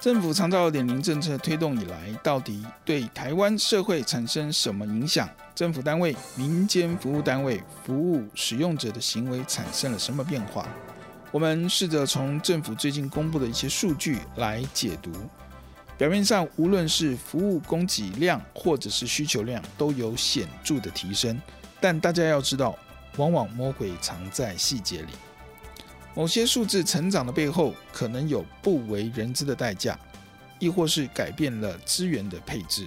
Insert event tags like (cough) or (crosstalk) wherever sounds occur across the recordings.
政府长照二点零政策推动以来，到底对台湾社会产生什么影响？政府单位、民间服务单位、服务使用者的行为产生了什么变化？我们试着从政府最近公布的一些数据来解读。表面上，无论是服务供给量或者是需求量，都有显著的提升。但大家要知道，往往魔鬼藏在细节里。某些数字成长的背后，可能有不为人知的代价，亦或是改变了资源的配置。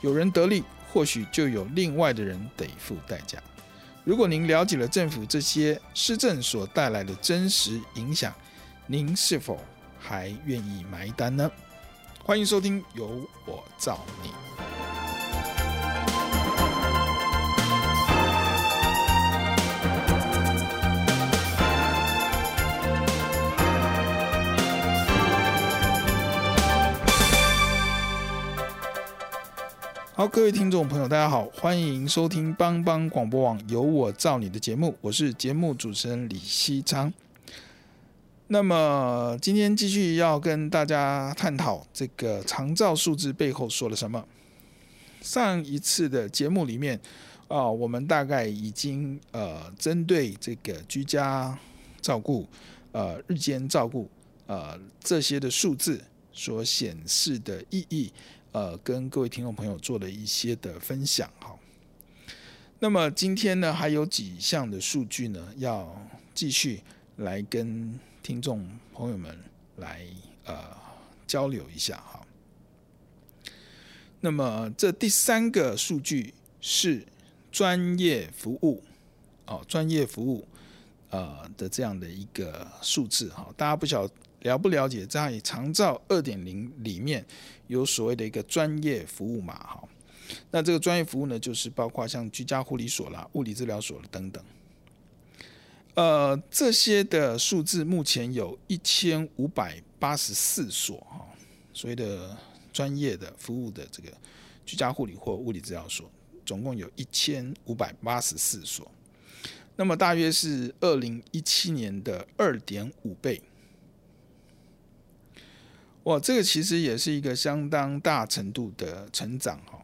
有人得利，或许就有另外的人得付代价。如果您了解了政府这些施政所带来的真实影响，您是否还愿意买单呢？欢迎收听《由我造你》。好，各位听众朋友，大家好，欢迎收听帮帮广播网有我照你的节目，我是节目主持人李西昌。那么今天继续要跟大家探讨这个长照数字背后说了什么。上一次的节目里面啊，我们大概已经呃针对这个居家照顾、呃日间照顾、呃这些的数字所显示的意义。呃，跟各位听众朋友做了一些的分享哈。那么今天呢，还有几项的数据呢，要继续来跟听众朋友们来呃交流一下哈。那么这第三个数据是专业服务哦，专业服务呃的这样的一个数字哈，大家不晓。了不了解，在长照二点零里面有所谓的一个专业服务嘛？哈，那这个专业服务呢，就是包括像居家护理所啦、物理治疗所等等。呃，这些的数字目前有一千五百八十四所哈，所谓的专业的服务的这个居家护理或物理治疗所，总共有一千五百八十四所，那么大约是二零一七年的二点五倍。哇，这个其实也是一个相当大程度的成长哈。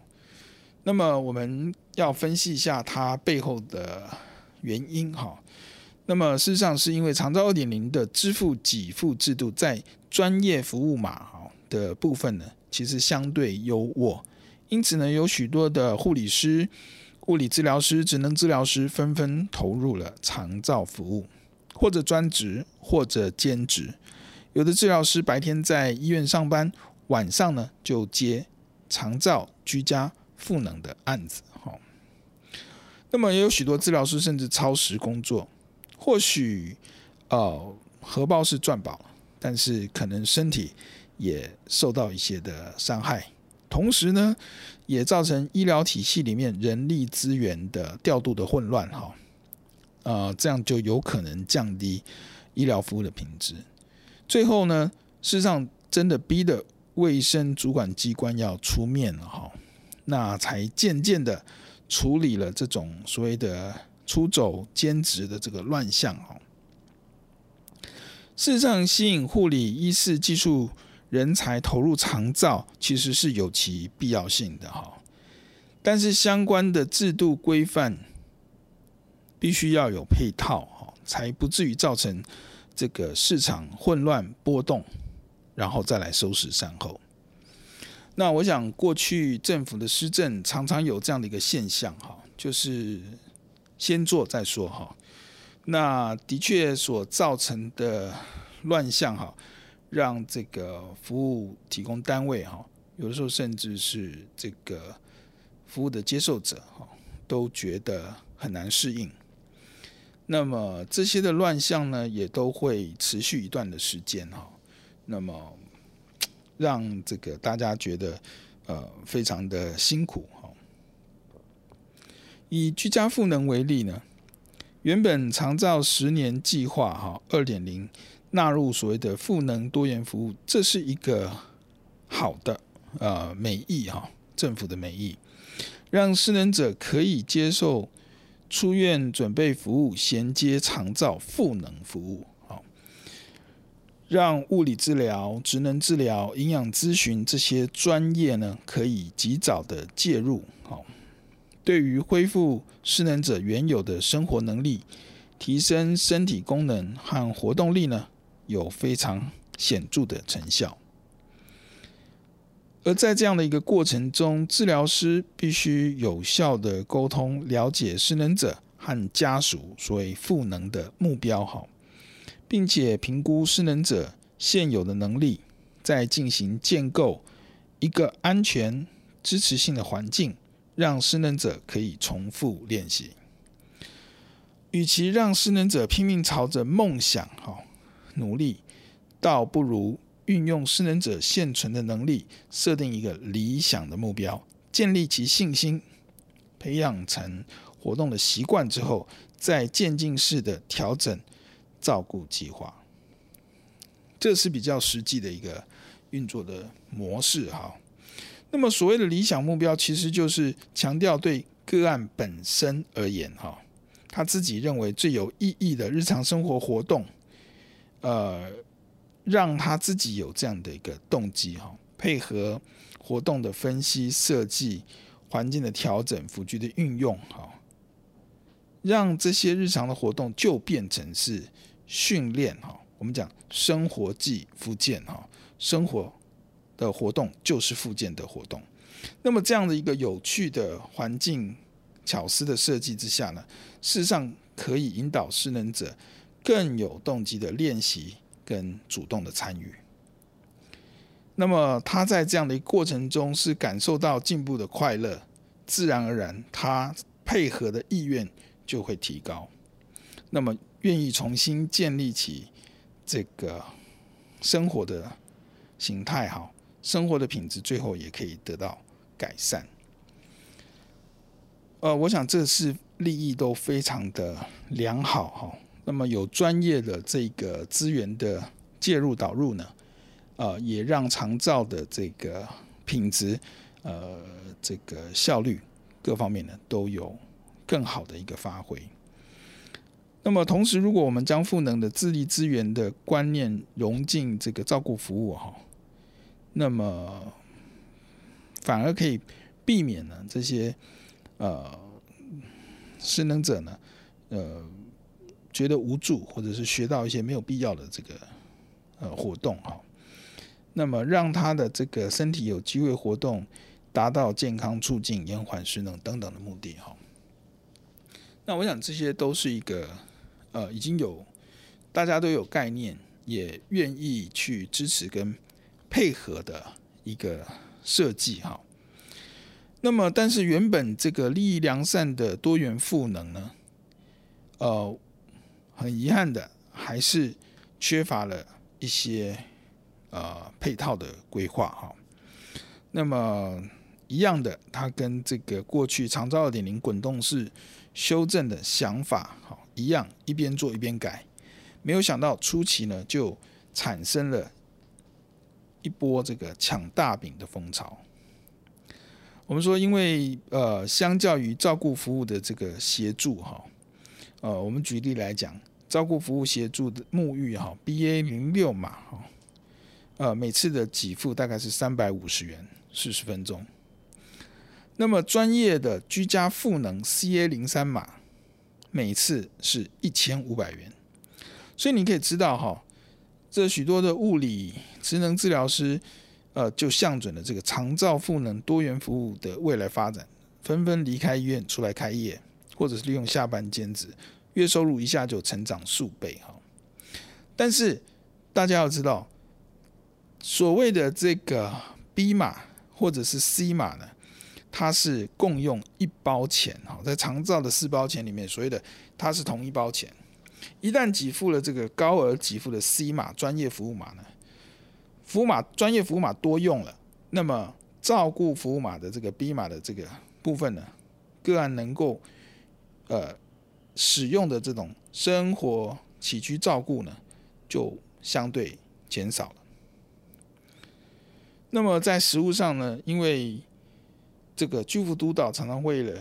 那么我们要分析一下它背后的原因哈。那么事实上是因为长照二点零的支付给付制度在专业服务码哈的部分呢，其实相对优渥，因此呢，有许多的护理师、物理治疗师、职能治疗师纷纷投入了长照服务，或者专职，或者兼职。有的治疗师白天在医院上班，晚上呢就接长照居家赋能的案子。哈，那么也有许多治疗师甚至超时工作，或许呃荷包是赚饱了，但是可能身体也受到一些的伤害，同时呢也造成医疗体系里面人力资源的调度的混乱。哈，呃，这样就有可能降低医疗服务的品质。最后呢，事实上真的逼得卫生主管机关要出面了哈，那才渐渐的处理了这种所谓的出走兼职的这个乱象哈。事实上，吸引护理医事技术人才投入长照，其实是有其必要性的哈，但是相关的制度规范必须要有配套哈，才不至于造成。这个市场混乱波动，然后再来收拾善后。那我想，过去政府的施政常常有这样的一个现象，哈，就是先做再说，哈。那的确所造成的乱象，哈，让这个服务提供单位，哈，有的时候甚至是这个服务的接受者，哈，都觉得很难适应。那么这些的乱象呢，也都会持续一段的时间，哈。那么让这个大家觉得呃非常的辛苦，哈。以居家赋能为例呢。原本长照十年计划哈二点零纳入所谓的赋能多元服务，这是一个好的呃美意哈，政府的美意，让失能者可以接受出院准备服务衔接长照赋能服务，好，让物理治疗、职能治疗、营养咨询这些专业呢可以及早的介入，好。对于恢复失能者原有的生活能力、提升身体功能和活动力呢，有非常显著的成效。而在这样的一个过程中，治疗师必须有效的沟通，了解失能者和家属所谓赋能的目标，好，并且评估失能者现有的能力，再进行建构一个安全、支持性的环境。让失能者可以重复练习，与其让失能者拼命朝着梦想哈努力，倒不如运用失能者现存的能力，设定一个理想的目标，建立其信心，培养成活动的习惯之后，再渐进式的调整照顾计划。这是比较实际的一个运作的模式哈。那么，所谓的理想目标，其实就是强调对个案本身而言，哈，他自己认为最有意义的日常生活活动，呃，让他自己有这样的一个动机，哈，配合活动的分析设计、环境的调整、辅具的运用，哈，让这些日常的活动就变成是训练，哈，我们讲生活即复健，哈，生活。的活动就是复健的活动，那么这样的一个有趣的环境巧思的设计之下呢，事实上可以引导失能者更有动机的练习跟主动的参与。那么他在这样的一个过程中是感受到进步的快乐，自然而然他配合的意愿就会提高，那么愿意重新建立起这个生活的形态哈。生活的品质最后也可以得到改善。呃，我想这是利益都非常的良好哈。那么有专业的这个资源的介入导入呢，呃，也让长照的这个品质、呃，这个效率各方面呢都有更好的一个发挥。那么同时，如果我们将赋能的自立资源的观念融进这个照顾服务哈。那么，反而可以避免呢这些呃失能者呢呃觉得无助，或者是学到一些没有必要的这个呃活动哈。那么让他的这个身体有机会活动，达到健康促进、延缓失能等等的目的哈。那我想这些都是一个呃已经有大家都有概念，也愿意去支持跟。配合的一个设计哈，那么但是原本这个利益良善的多元赋能呢，呃，很遗憾的还是缺乏了一些呃配套的规划哈。那么一样的，它跟这个过去长照二点零滚动式修正的想法哈一样，一边做一边改，没有想到初期呢就产生了。一波这个抢大饼的风潮。我们说，因为呃，相较于照顾服务的这个协助哈，呃，我们举例来讲，照顾服务协助的沐浴哈，BA 零六码哈，呃，每次的给付大概是三百五十元，四十分钟。那么专业的居家赋能 CA 零三码，每次是一千五百元。所以你可以知道哈，这许多的物理职能治疗师，呃，就向准了这个长照赋能多元服务的未来发展，纷纷离开医院出来开业，或者是利用下班兼职，月收入一下就成长数倍哈。但是大家要知道，所谓的这个 B 码或者是 C 码呢，它是共用一包钱哈，在长照的四包钱里面，所谓的它是同一包钱。一旦给付了这个高额给付的 C 码专业服务码呢，服务码专业服务码多用了，那么照顾服务码的这个 B 码的这个部分呢，个案能够呃使用的这种生活起居照顾呢，就相对减少了。那么在实务上呢，因为这个居服督导常常为了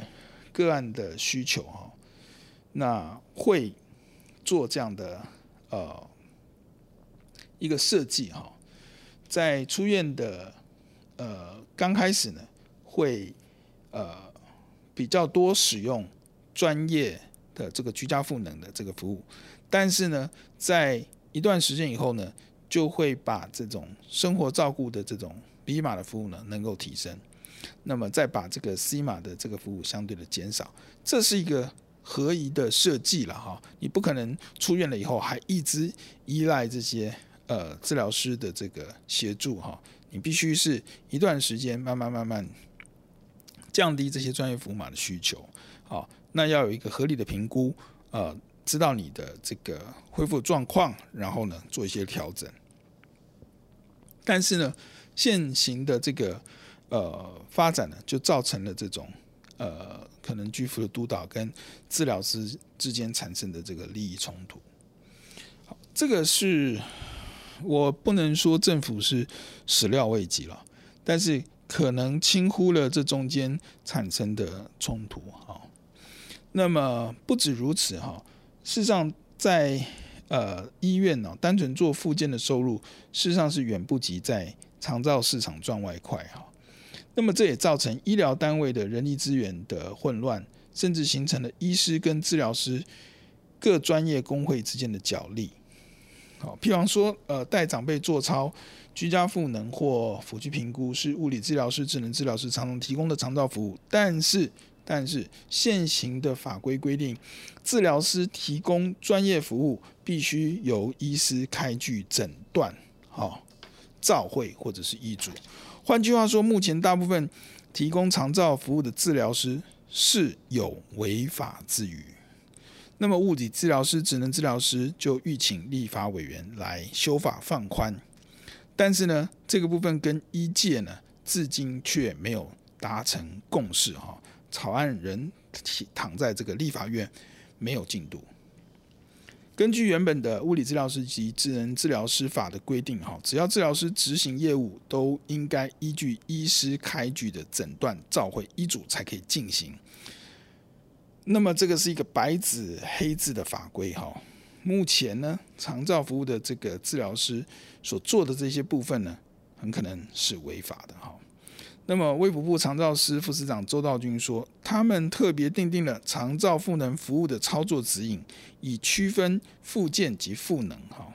个案的需求哈，那会。做这样的呃一个设计哈，在出院的呃刚开始呢，会呃比较多使用专业的这个居家赋能的这个服务，但是呢，在一段时间以后呢，就会把这种生活照顾的这种 B 码的服务呢能够提升，那么再把这个 C 码的这个服务相对的减少，这是一个。合宜的设计了哈，你不可能出院了以后还一直依赖这些呃治疗师的这个协助哈，你必须是一段时间慢慢慢慢降低这些专业服务码的需求，好，那要有一个合理的评估，呃，知道你的这个恢复状况，然后呢做一些调整。但是呢，现行的这个呃发展呢，就造成了这种呃。可能居服的督导跟治疗师之间产生的这个利益冲突，好，这个是我不能说政府是始料未及了，但是可能轻忽了这中间产生的冲突哈。那么不止如此哈，事实上在呃医院呢，单纯做复健的收入，事实上是远不及在长照市场赚外快哈。那么这也造成医疗单位的人力资源的混乱，甚至形成了医师跟治疗师各专业工会之间的角力。好，譬方说，呃，带长辈做操、居家赋能或辅具评估是物理治疗师、智能治疗师常常提供的长照服务，但是，但是现行的法规规定，治疗师提供专业服务必须由医师开具诊断、好照会或者是医嘱。换句话说，目前大部分提供长照服务的治疗师是有违法之余。那么，物理治疗师、职能治疗师就欲请立法委员来修法放宽。但是呢，这个部分跟医界呢，至今却没有达成共识。哈，草案仍躺在这个立法院，没有进度。根据原本的物理治疗师及智能治疗师法的规定，哈，只要治疗师执行业务，都应该依据医师开具的诊断、照会、医嘱才可以进行。那么这个是一个白纸黑字的法规，哈。目前呢，长照服务的这个治疗师所做的这些部分呢，很可能是违法的，哈。那么，卫福部长照司副司长周道军说，他们特别订定了长照赋能服务的操作指引，以区分复健及赋能。哈，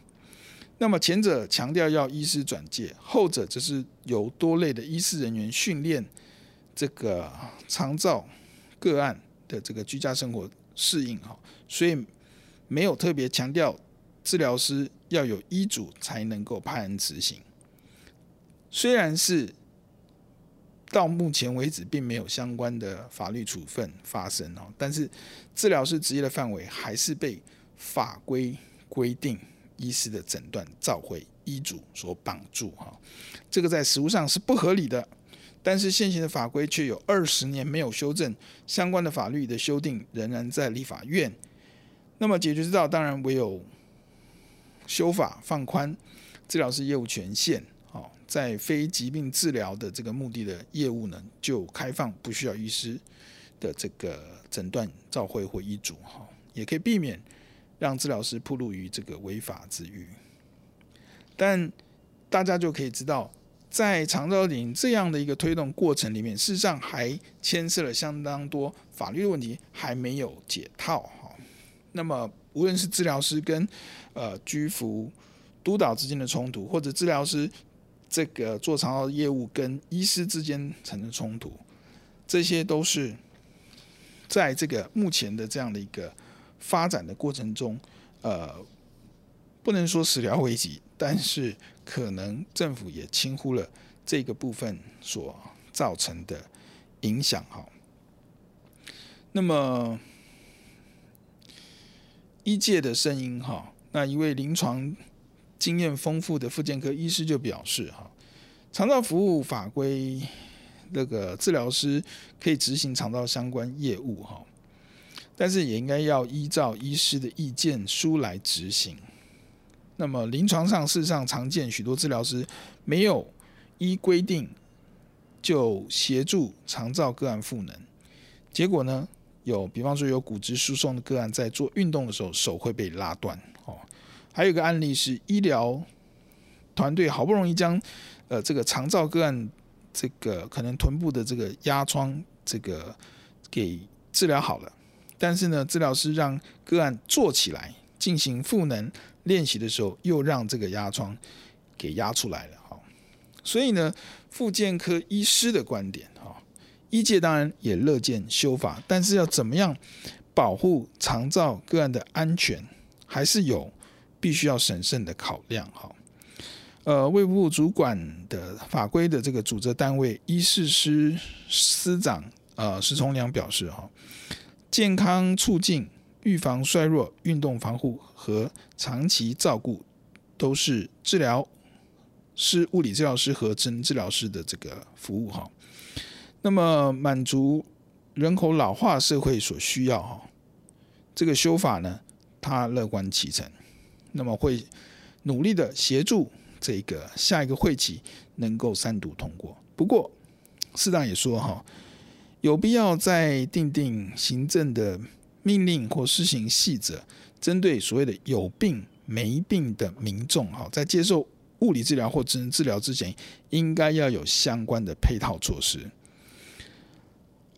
那么前者强调要医师转介，后者则是由多类的医师人员训练这个长照个案的这个居家生活适应。哈，所以没有特别强调治疗师要有医嘱才能够派人执行。虽然是。到目前为止，并没有相关的法律处分发生哦。但是，治疗师职业的范围还是被法规规定医师的诊断、召回、医嘱所绑住哈。这个在实务上是不合理的。但是现行的法规却有二十年没有修正，相关的法律的修订仍然在立法院。那么解决之道，当然唯有修法放宽治疗师业务权限。在非疾病治疗的这个目的的业务呢，就开放不需要医师的这个诊断、照会或医嘱哈，也可以避免让治疗师暴露于这个违法之域。但大家就可以知道，在长照领这样的一个推动过程里面，事实上还牵涉了相当多法律的问题，还没有解套哈。那么无论是治疗师跟呃居服督导之间的冲突，或者治疗师这个做长照业务跟医师之间产生冲突，这些都是在这个目前的这样的一个发展的过程中，呃，不能说始料未及，但是可能政府也轻忽了这个部分所造成的影响哈。那么医界的声音哈，那一位临床经验丰富的复健科医师就表示哈，肠道服务法规那个治疗师可以执行肠道相关业务哈，但是也应该要依照医师的意见书来执行。那么临床上事实上常见许多治疗师没有依规定就协助肠道个案赋能，结果呢？有，比方说有骨质疏松的个案，在做运动的时候手会被拉断。还有一个案例是医疗团队好不容易将呃这个长照个案这个可能臀部的这个压疮这个给治疗好了，但是呢，治疗师让个案坐起来进行赋能练习的时候，又让这个压疮给压出来了哈。所以呢，复健科医师的观点。哈医界当然也乐见修法，但是要怎么样保护长照个案的安全，还是有必须要审慎的考量哈。呃，卫部主管的法规的这个主责单位医事司司长呃石崇良表示哈，健康促进、预防衰弱、运动防护和长期照顾都是治疗师、物理治疗师和职能治疗师的这个服务哈。那么满足人口老化社会所需要哈，这个修法呢，他乐观其成，那么会努力的协助这个下一个会期能够三读通过。不过，市长也说哈，有必要再订定行政的命令或施行细则，针对所谓的有病没病的民众哈，在接受物理治疗或职能治疗之前，应该要有相关的配套措施。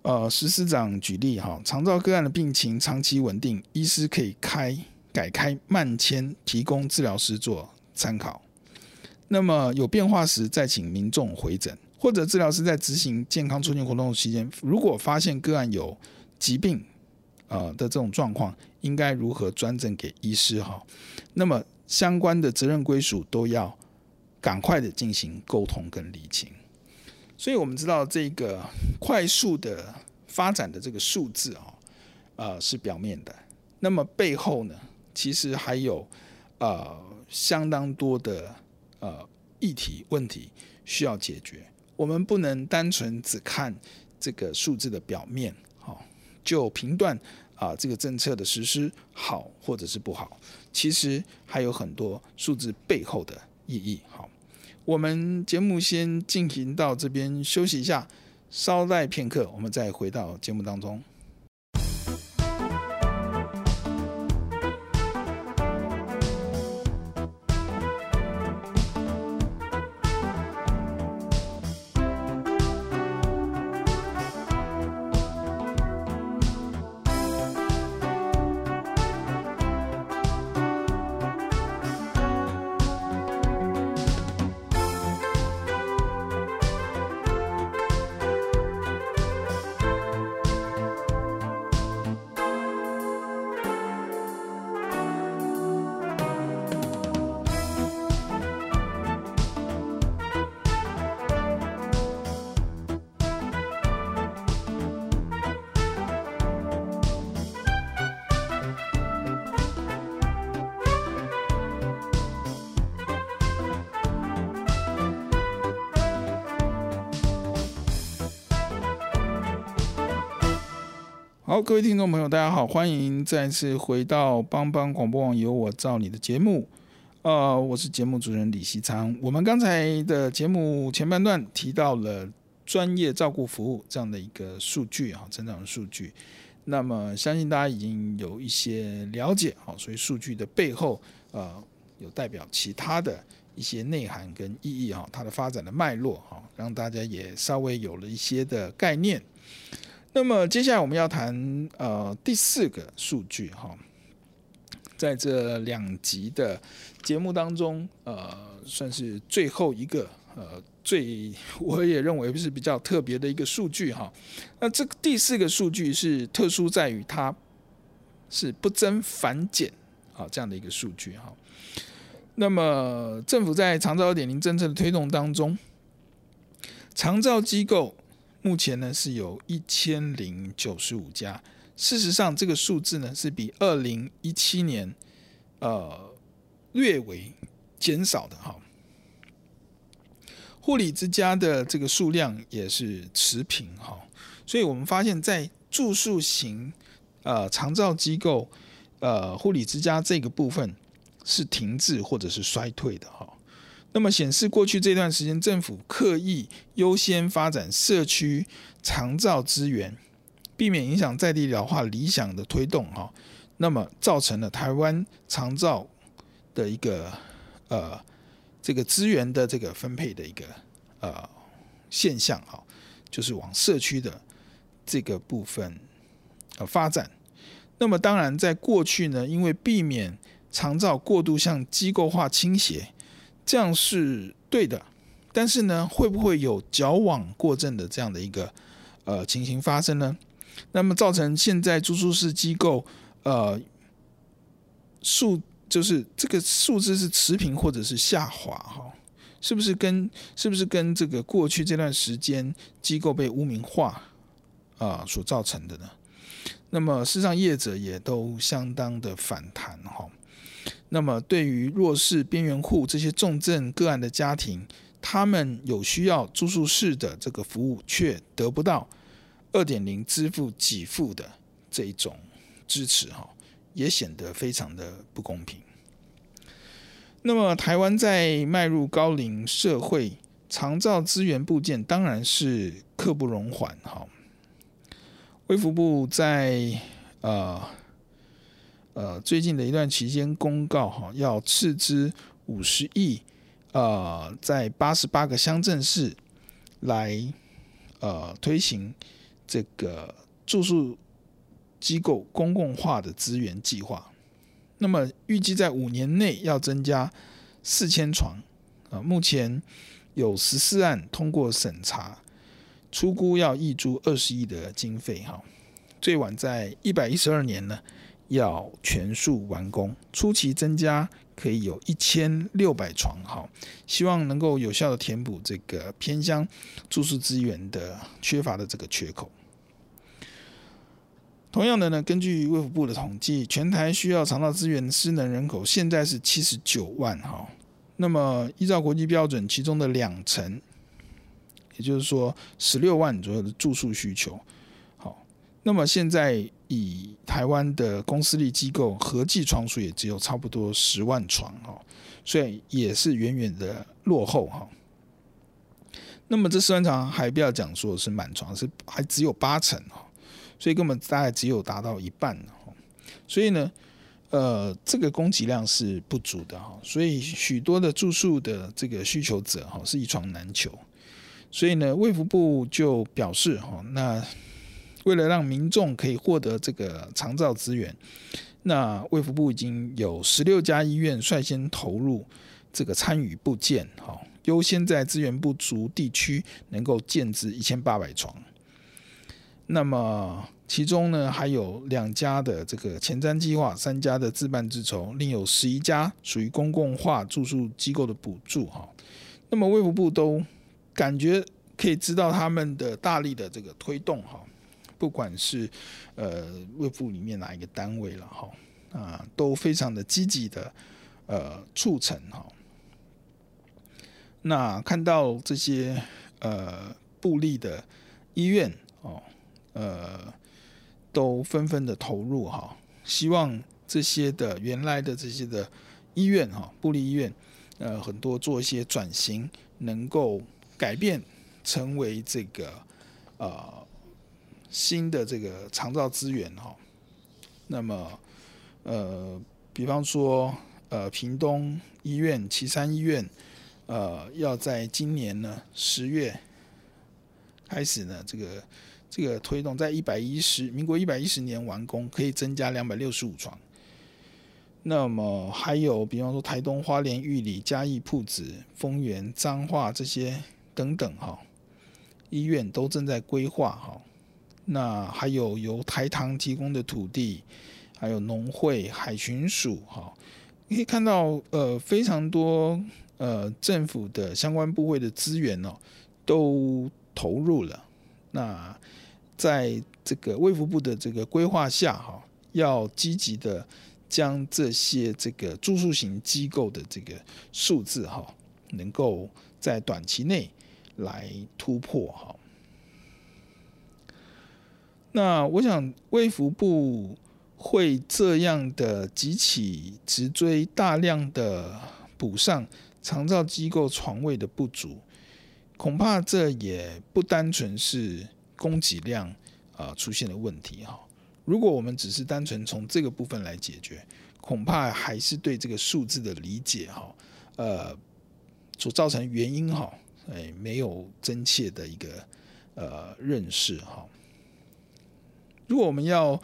呃，石司长举例哈，长照个案的病情长期稳定，医师可以开改开慢签，提供治疗师做参考。那么有变化时，再请民众回诊，或者治疗师在执行健康促进活动期间，如果发现个案有疾病呃的这种状况，应该如何转诊给医师哈？那么相关的责任归属都要赶快的进行沟通跟厘清。所以我们知道这个快速的发展的这个数字啊，呃是表面的，那么背后呢，其实还有呃相当多的呃议题问题需要解决。我们不能单纯只看这个数字的表面，好，就评断啊这个政策的实施好或者是不好。其实还有很多数字背后的意义，好。我们节目先进行到这边休息一下，稍待片刻，我们再回到节目当中。好，各位听众朋友，大家好，欢迎再次回到帮帮广播网有我照你的节目。呃，我是节目主持人李希昌。我们刚才的节目前半段提到了专业照顾服务这样的一个数据啊，成长的数据。那么相信大家已经有一些了解，好，所以数据的背后呃有代表其他的一些内涵跟意义啊，它的发展的脉络哈，让大家也稍微有了一些的概念。那么接下来我们要谈呃第四个数据哈，在这两集的节目当中，呃，算是最后一个，呃，最我也认为是比较特别的一个数据哈。那这个第四个数据是特殊在于它是不增反减啊这样的一个数据哈。那么政府在长照二点零政策的推动当中，长照机构目前呢是有一千零九十五家。事实上，这个数字呢是比二零一七年呃略微减少的哈。护理之家的这个数量也是持平哈，所以我们发现，在住宿型呃长照机构呃护理之家这个部分是停滞或者是衰退的哈。那么显示过去这段时间政府刻意优先发展社区长照资源。避免影响在地老化理想的推动哈，那么造成了台湾长照的一个呃这个资源的这个分配的一个呃现象哈，就是往社区的这个部分呃发展。那么当然在过去呢，因为避免长照过度向机构化倾斜，这样是对的。但是呢，会不会有矫枉过正的这样的一个呃情形发生呢？那么造成现在住宿式机构，呃，数就是这个数字是持平或者是下滑哈，是不是跟是不是跟这个过去这段时间机构被污名化啊所造成的呢？那么事实上业者也都相当的反弹哈。那么对于弱势边缘户这些重症个案的家庭，他们有需要住宿式的这个服务却得不到。二点零支付给付的这一种支持哈，也显得非常的不公平。那么，台湾在迈入高龄社会，长照资源部件当然是刻不容缓哈。卫福部在呃呃最近的一段期间公告哈，要斥资五十亿，呃，在八十八个乡镇市来呃推行。这个住宿机构公共化的资源计划，那么预计在五年内要增加四千床啊，目前有十四案通过审查，出估要挹注二十亿的经费哈，最晚在一百一十二年呢要全数完工，初期增加可以有一千六百床哈，希望能够有效的填补这个偏乡住宿资源的缺乏的这个缺口。同样的呢，根据卫福部的统计，全台需要长照资源的失能人口现在是七十九万哈。那么依照国际标准，其中的两成，也就是说十六万左右的住宿需求。那么现在以台湾的公私立机构合计床数也只有差不多十万床哈，所以也是远远的落后哈。那么这十万床还不要讲说是满床，是还只有八成哈。所以根本大概只有达到一半，所以呢，呃，这个供给量是不足的哈，所以许多的住宿的这个需求者哈是一床难求，所以呢，卫福部就表示哈，那为了让民众可以获得这个长照资源，那卫福部已经有十六家医院率先投入这个参与布建哈，优先在资源不足地区能够建置一千八百床。那么其中呢，还有两家的这个前瞻计划，三家的自办自筹，另有十一家属于公共化住宿机构的补助哈。那么卫福部都感觉可以知道他们的大力的这个推动哈，不管是呃卫部里面哪一个单位了哈啊，都非常的积极的呃促成哈。那看到这些呃部立的医院哦。呃，都纷纷的投入哈，希望这些的原来的这些的医院哈，部立医院，呃，很多做一些转型，能够改变成为这个呃新的这个长照资源哈。那么呃，比方说呃，屏东医院、岐山医院，呃，要在今年呢十月开始呢这个。这个推动在一百一十民国一百一十年完工，可以增加两百六十五床。那么还有，比方说台东花莲玉里嘉义铺子丰原彰化这些等等哈，医院都正在规划哈。那还有由台糖提供的土地，还有农会、海巡署哈，你可以看到呃非常多呃政府的相关部会的资源哦都投入了。那在这个卫福部的这个规划下哈，要积极的。将这些这个住宿型机构的这个数字哈，能够在短期内来突破哈。那我想卫福部会这样的急起直追，大量的补上长照机构床位的不足，恐怕这也不单纯是供给量啊出现了问题哈。如果我们只是单纯从这个部分来解决，恐怕还是对这个数字的理解哈，呃，所造成原因哈，哎，没有真切的一个呃认识哈。如果我们要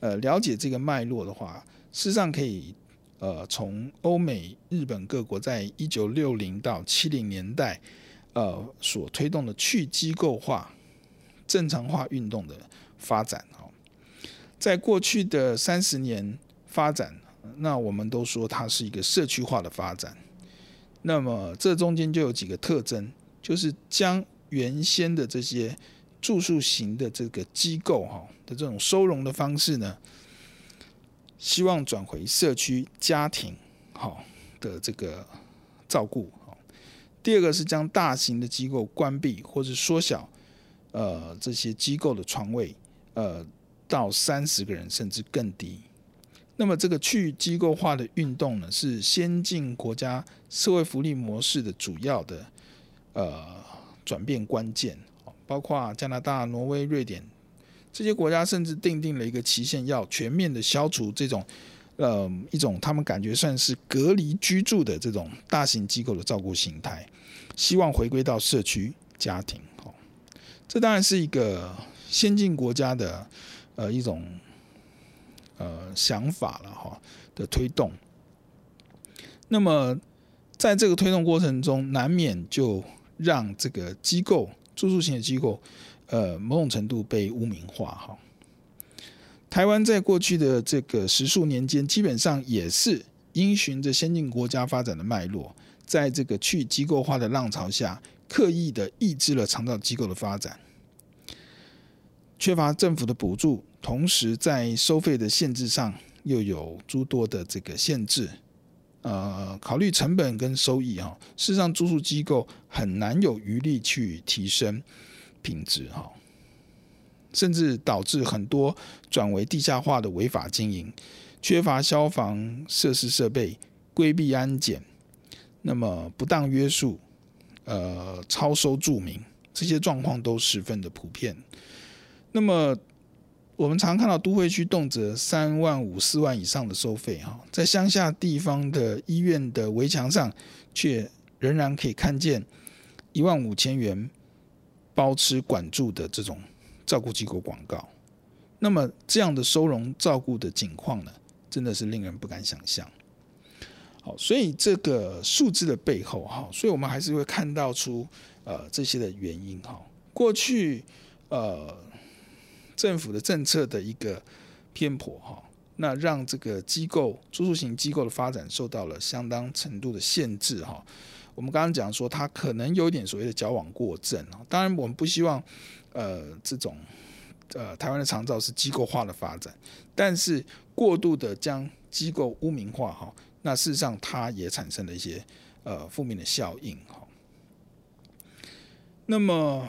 呃了解这个脉络的话，事实上可以呃从欧美、日本各国在一九六零到七零年代呃所推动的去机构化、正常化运动的发展哈。在过去的三十年发展，那我们都说它是一个社区化的发展。那么这中间就有几个特征，就是将原先的这些住宿型的这个机构哈的这种收容的方式呢，希望转回社区家庭好的这个照顾。第二个是将大型的机构关闭或者缩小，呃，这些机构的床位，呃。到三十个人甚至更低。那么，这个去机构化的运动呢，是先进国家社会福利模式的主要的呃转变关键。包括加拿大、挪威、瑞典这些国家，甚至定定了一个期限，要全面的消除这种呃一种他们感觉算是隔离居住的这种大型机构的照顾形态，希望回归到社区家庭。哦，这当然是一个先进国家的。呃，一种呃想法了哈的推动，那么在这个推动过程中，难免就让这个机构住宿型的机构，呃，某种程度被污名化哈。台湾在过去的这个十数年间，基本上也是因循着先进国家发展的脉络，在这个去机构化的浪潮下，刻意的抑制了长照机构的发展。缺乏政府的补助，同时在收费的限制上又有诸多的这个限制，呃，考虑成本跟收益哈，事实上住宿机构很难有余力去提升品质哈，甚至导致很多转为地下化的违法经营，缺乏消防设施设备，规避安检，那么不当约束，呃，超收住民，这些状况都十分的普遍。那么，我们常看到都会区动辄三万五、四万以上的收费哈，在乡下地方的医院的围墙上，却仍然可以看见一万五千元包吃管住的这种照顾机构广告。那么，这样的收容照顾的景况呢，真的是令人不敢想象。好，所以这个数字的背后哈，所以我们还是会看到出呃这些的原因哈。过去呃。政府的政策的一个偏颇哈，那让这个机构住宿型机构的发展受到了相当程度的限制哈。我们刚刚讲说，它可能有点所谓的矫枉过正啊。当然，我们不希望呃这种呃台湾的长照是机构化的发展，但是过度的将机构污名化哈，那事实上它也产生了一些呃负面的效应哈。那么。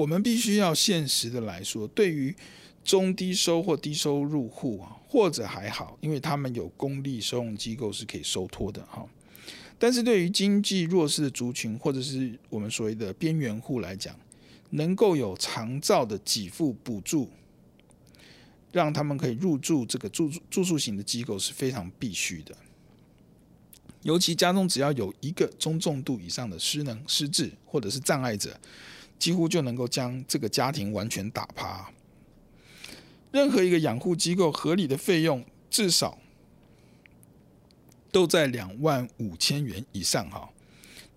我们必须要现实的来说，对于中低收或低收入户啊，或者还好，因为他们有公立收容机构是可以收托的哈。但是对于经济弱势的族群，或者是我们所谓的边缘户来讲，能够有长照的给付补助，让他们可以入住这个住住宿型的机构是非常必须的。尤其家中只要有一个中重度以上的失能、失智或者是障碍者。几乎就能够将这个家庭完全打趴。任何一个养护机构合理的费用，至少都在两万五千元以上哈。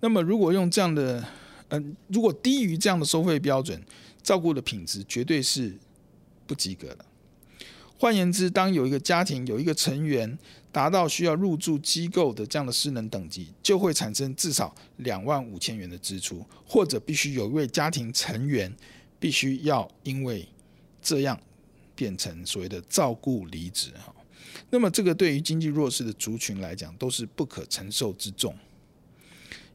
那么如果用这样的，嗯、如果低于这样的收费标准，照顾的品质绝对是不及格的。换言之，当有一个家庭有一个成员达到需要入住机构的这样的失能等级，就会产生至少两万五千元的支出，或者必须有一位家庭成员必须要因为这样变成所谓的照顾离职哈。那么这个对于经济弱势的族群来讲都是不可承受之重。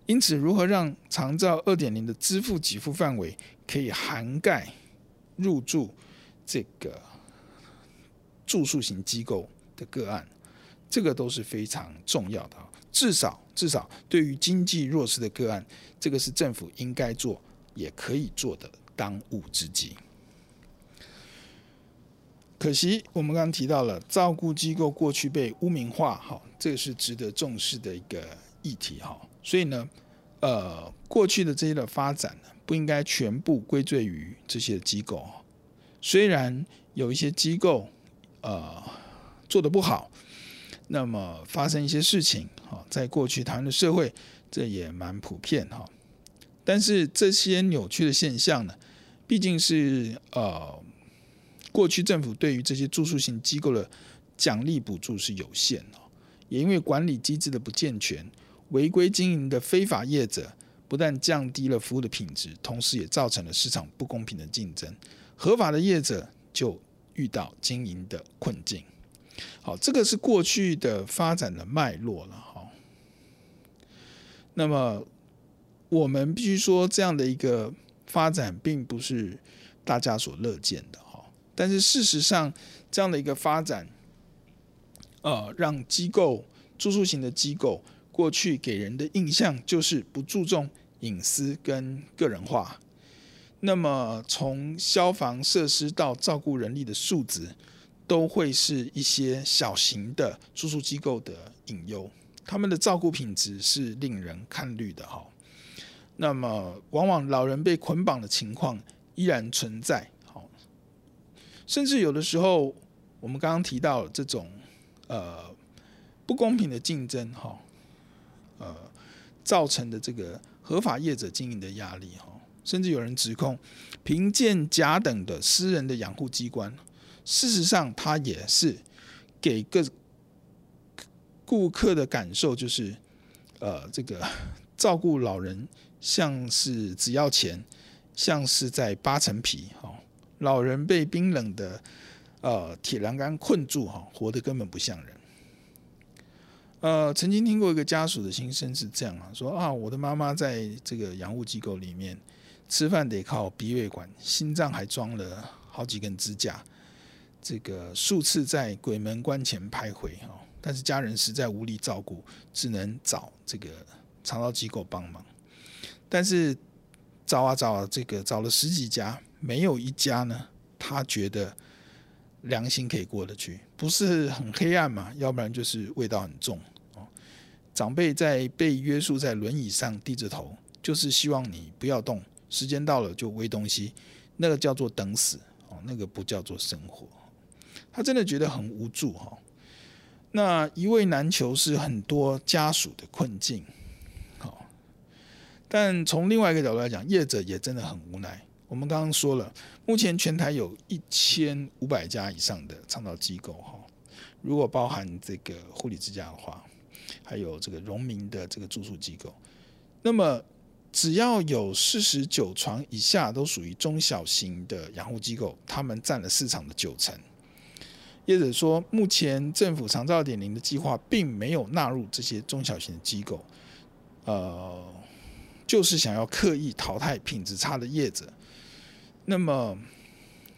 因此，如何让长照二点零的支付给付范围可以涵盖入住这个住宿型机构的个案，这个都是非常重要的。至少，至少对于经济弱势的个案，这个是政府应该做也可以做的当务之急。可惜，我们刚刚提到了照顾机构过去被污名化，哈，这个是值得重视的一个议题，哈。所以呢，呃，过去的这些的发展呢，不应该全部归罪于这些机构。虽然有一些机构，呃，做的不好，那么发生一些事情，哈，在过去台湾的社会，这也蛮普遍哈。但是这些扭曲的现象呢，毕竟是呃，过去政府对于这些住宿型机构的奖励补助是有限的，也因为管理机制的不健全。违规经营的非法业者不但降低了服务的品质，同时也造成了市场不公平的竞争。合法的业者就遇到经营的困境。好，这个是过去的发展的脉络了哈。那么我们必须说，这样的一个发展并不是大家所乐见的哈。但是事实上，这样的一个发展，呃，让机构住宿型的机构。过去给人的印象就是不注重隐私跟个人化，那么从消防设施到照顾人力的素质，都会是一些小型的住宿机构的隐忧。他们的照顾品质是令人看虑的哈。那么往往老人被捆绑的情况依然存在，好，甚至有的时候我们刚刚提到这种呃不公平的竞争哈。呃，造成的这个合法业者经营的压力哈，甚至有人指控评鉴甲等的私人的养护机关，事实上他也是给个顾客的感受就是，呃，这个 (laughs) 照顾老人像是只要钱，像是在扒层皮哈，老人被冰冷的呃铁栏杆困住哈，活得根本不像人。呃，曾经听过一个家属的心声是这样啊，说啊，我的妈妈在这个养护机构里面吃饭得靠鼻胃管，心脏还装了好几根支架，这个数次在鬼门关前徘徊哈，但是家人实在无力照顾，只能找这个肠道机构帮忙，但是找啊找啊，这个找了十几家，没有一家呢，他觉得。良心可以过得去，不是很黑暗嘛？要不然就是味道很重哦。长辈在被约束在轮椅上低着头，就是希望你不要动，时间到了就喂东西，那个叫做等死哦，那个不叫做生活。他真的觉得很无助哈。那一位难求是很多家属的困境。好，但从另外一个角度来讲，业者也真的很无奈。我们刚刚说了，目前全台有一千五百家以上的倡导机构哈，如果包含这个护理之家的话，还有这个荣民的这个住宿机构，那么只要有四十九床以下都属于中小型的养护机构，他们占了市场的九成。业者说，目前政府长照二点零的计划并没有纳入这些中小型的机构，呃，就是想要刻意淘汰品质差的业者。那么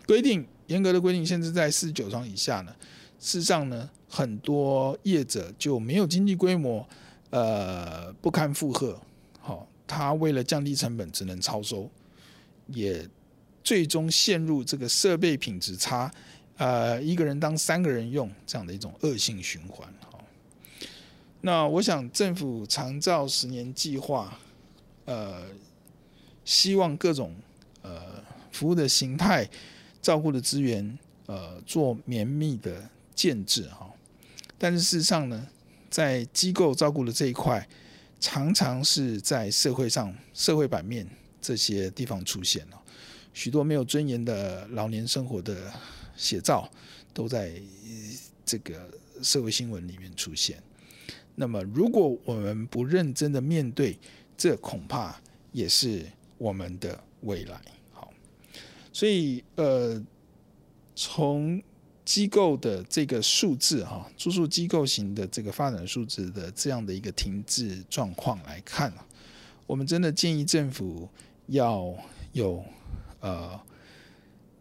规定严格的规定，限制在四十九床以下呢？事实上呢，很多业者就没有经济规模，呃，不堪负荷。他为了降低成本，只能超收，也最终陷入这个设备品质差，呃，一个人当三个人用这样的一种恶性循环。好，那我想政府长照十年计划，呃，希望各种呃。服务的形态、照顾的资源，呃，做绵密的建制哈。但是事实上呢，在机构照顾的这一块，常常是在社会上、社会版面这些地方出现了许多没有尊严的老年生活的写照，都在这个社会新闻里面出现。那么，如果我们不认真的面对，这恐怕也是我们的未来。好，所以呃，从机构的这个数字哈，住宿机构型的这个发展数字的这样的一个停滞状况来看，我们真的建议政府要有呃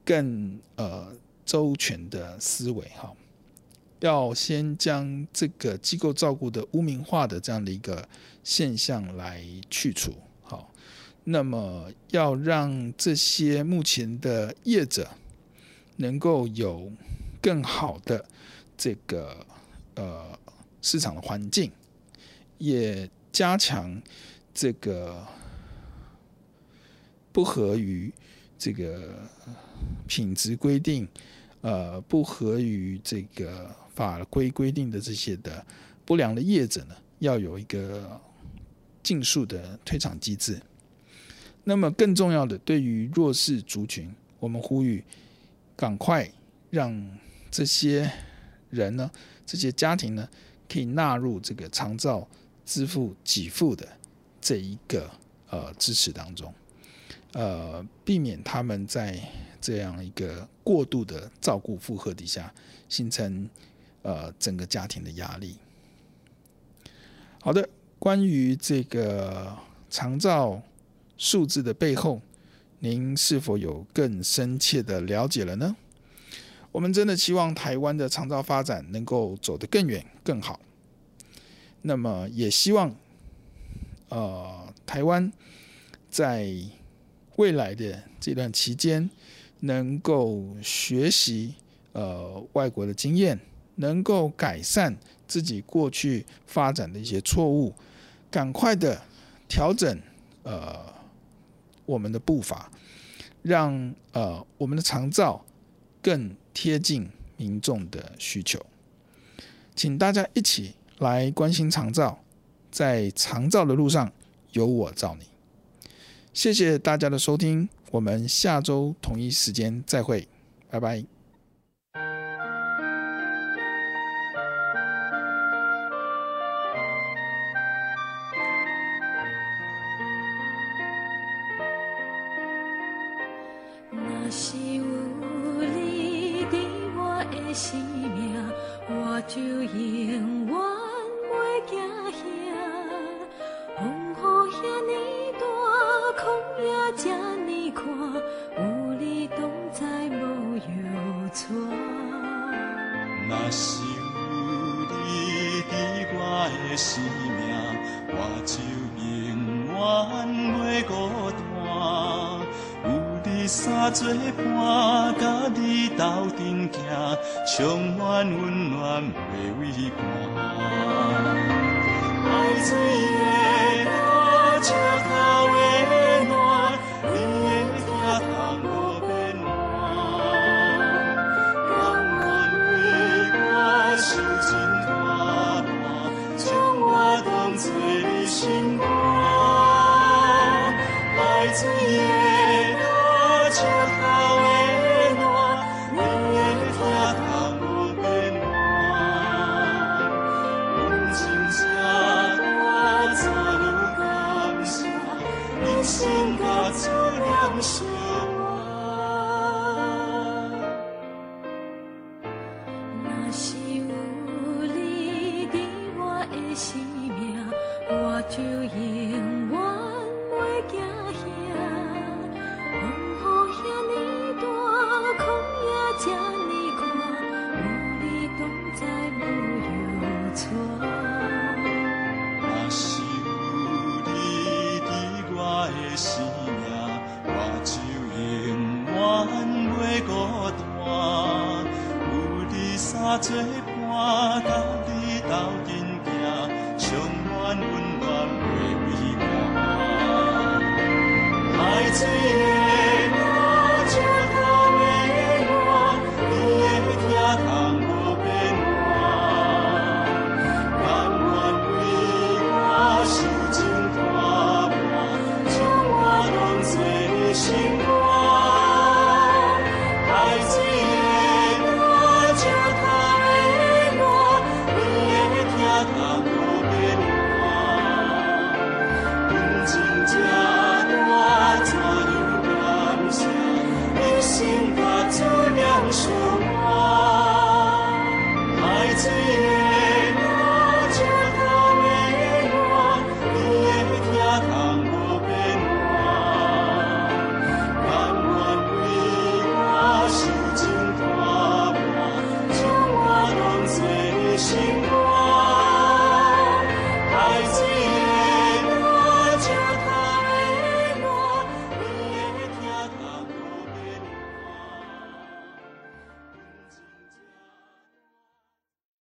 更呃周全的思维哈。要先将这个机构照顾的污名化的这样的一个现象来去除，好，那么要让这些目前的业者能够有更好的这个呃市场的环境，也加强这个不合于这个品质规定，呃，不合于这个。法规规定的这些的不良的业者呢，要有一个尽速的退场机制。那么更重要的，对于弱势族群，我们呼吁赶快让这些人呢，这些家庭呢，可以纳入这个长照支付给付的这一个呃支持当中，呃，避免他们在这样一个过度的照顾负荷底下形成。呃，整个家庭的压力。好的，关于这个长照数字的背后，您是否有更深切的了解了呢？我们真的希望台湾的长照发展能够走得更远、更好。那么，也希望呃，台湾在未来的这段期间，能够学习呃外国的经验。能够改善自己过去发展的一些错误，赶快的调整呃我们的步伐，让呃我们的长照更贴近民众的需求。请大家一起来关心长照，在长照的路上有我照你。谢谢大家的收听，我们下周同一时间再会，拜拜。民族兄满温暖袂畏寒爱水的歌就到做伴，甲你斗阵行，充满温暖袂畏寒。海水。